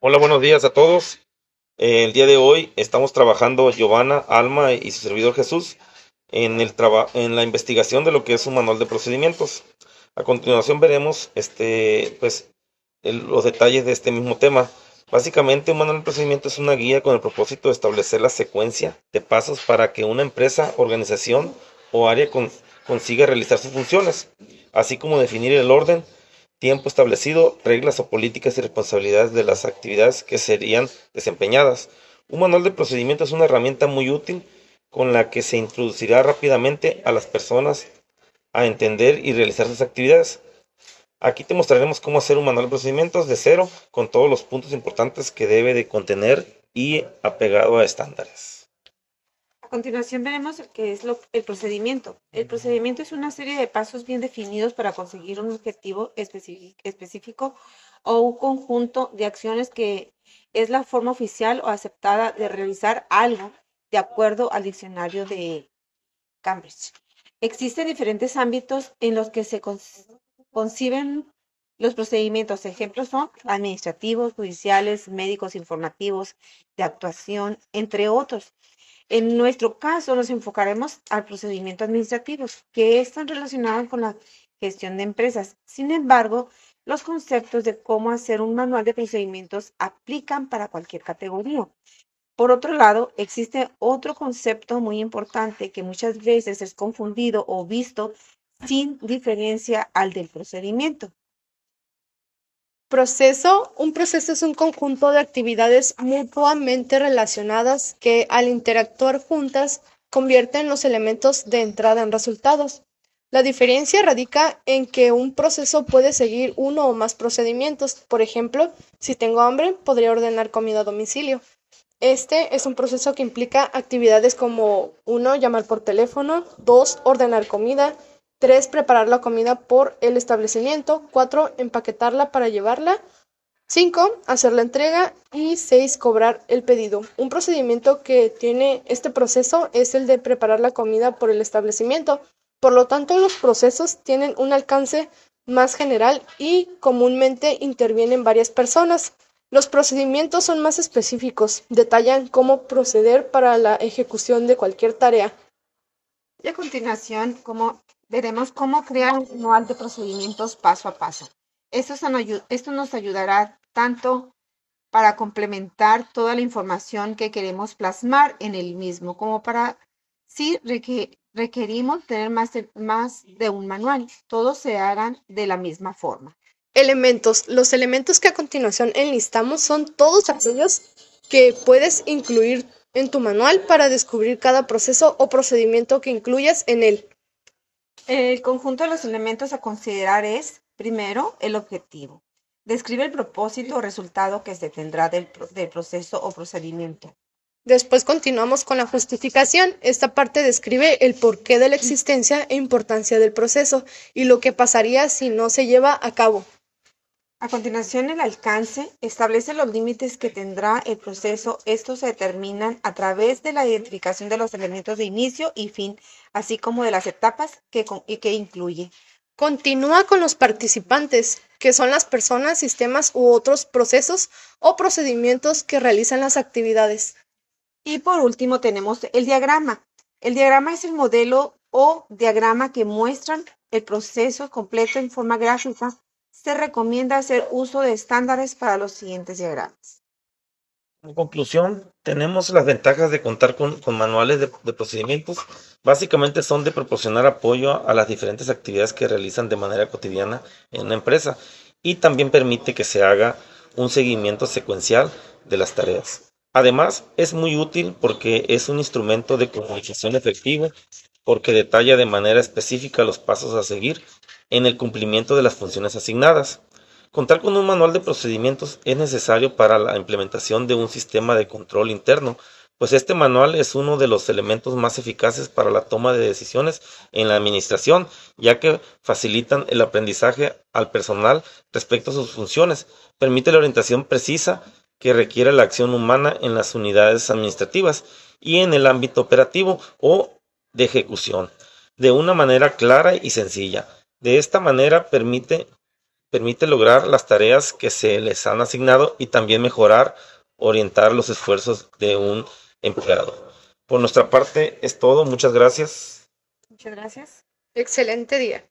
Hola, buenos días a todos. Eh, el día de hoy estamos trabajando Giovanna, Alma y su servidor Jesús en, el en la investigación de lo que es un manual de procedimientos. A continuación veremos este, pues, los detalles de este mismo tema. Básicamente, un manual de procedimientos es una guía con el propósito de establecer la secuencia de pasos para que una empresa, organización o área consiga realizar sus funciones, así como definir el orden tiempo establecido, reglas o políticas y responsabilidades de las actividades que serían desempeñadas. Un manual de procedimiento es una herramienta muy útil con la que se introducirá rápidamente a las personas a entender y realizar sus actividades. Aquí te mostraremos cómo hacer un manual de procedimientos de cero con todos los puntos importantes que debe de contener y apegado a estándares. A continuación veremos qué es lo, el procedimiento. El procedimiento es una serie de pasos bien definidos para conseguir un objetivo específico o un conjunto de acciones que es la forma oficial o aceptada de realizar algo de acuerdo al diccionario de Cambridge. Existen diferentes ámbitos en los que se conciben los procedimientos. Ejemplos son administrativos, judiciales, médicos informativos, de actuación, entre otros. En nuestro caso nos enfocaremos al procedimiento administrativo, que están relacionados con la gestión de empresas. Sin embargo, los conceptos de cómo hacer un manual de procedimientos aplican para cualquier categoría. Por otro lado, existe otro concepto muy importante que muchas veces es confundido o visto sin diferencia al del procedimiento. Proceso. Un proceso es un conjunto de actividades mutuamente relacionadas que al interactuar juntas convierten los elementos de entrada en resultados. La diferencia radica en que un proceso puede seguir uno o más procedimientos. Por ejemplo, si tengo hambre, podría ordenar comida a domicilio. Este es un proceso que implica actividades como 1. llamar por teléfono, 2. ordenar comida, 3. Preparar la comida por el establecimiento. 4. Empaquetarla para llevarla. 5. Hacer la entrega. Y 6. Cobrar el pedido. Un procedimiento que tiene este proceso es el de preparar la comida por el establecimiento. Por lo tanto, los procesos tienen un alcance más general y comúnmente intervienen varias personas. Los procedimientos son más específicos, detallan cómo proceder para la ejecución de cualquier tarea. Y a continuación, cómo veremos cómo crear un manual de procedimientos paso a paso. Esto, nos ayudará tanto para complementar toda la información que queremos plasmar en el mismo, como para si requerimos tener más de, más de un manual. Todos se hagan de la misma forma. Elementos. Los elementos que a continuación enlistamos son todos aquellos que puedes incluir en tu manual para descubrir cada proceso o procedimiento que incluyas en él. El conjunto de los elementos a considerar es, primero, el objetivo. Describe el propósito o resultado que se tendrá del, proceso o procedimiento. Después continuamos con la justificación. Esta parte describe el porqué de la existencia e importancia del proceso y lo que pasaría si no se lleva a cabo. A continuación, el alcance establece los límites que tendrá el proceso. Estos se determinan a través de la identificación de los elementos de inicio y fin, así como de las etapas que, que incluye. Continúa con los participantes, que son las personas, sistemas u otros procesos o procedimientos que realizan las actividades. Y por último tenemos el diagrama. El diagrama es el modelo o diagrama que muestran el proceso completo en forma gráfica se recomienda hacer uso de estándares para los siguientes diagramas. En conclusión, tenemos las ventajas de contar con, manuales de, de, procedimientos. Básicamente son de proporcionar apoyo a las diferentes actividades que realizan de manera cotidiana en una empresa y también permite que se haga un seguimiento secuencial de las tareas. Además, es muy útil porque es un instrumento de comunicación efectivo porque detalla de manera específica los pasos a seguir en el cumplimiento de las funciones asignadas. Contar con un manual de procedimientos es necesario para la implementación de un sistema de control interno, pues este manual es uno de los elementos más eficaces para la toma de decisiones en la administración, ya que facilitan el aprendizaje al personal respecto a sus funciones, permite la orientación precisa que requiere la acción humana en las unidades administrativas y en el ámbito operativo o de ejecución, de una manera clara y sencilla. De esta manera permite, permite lograr las tareas que se les han asignado y también mejorar, orientar los esfuerzos de un empleado. Por nuestra parte es todo. Muchas gracias. Muchas gracias. Excelente día.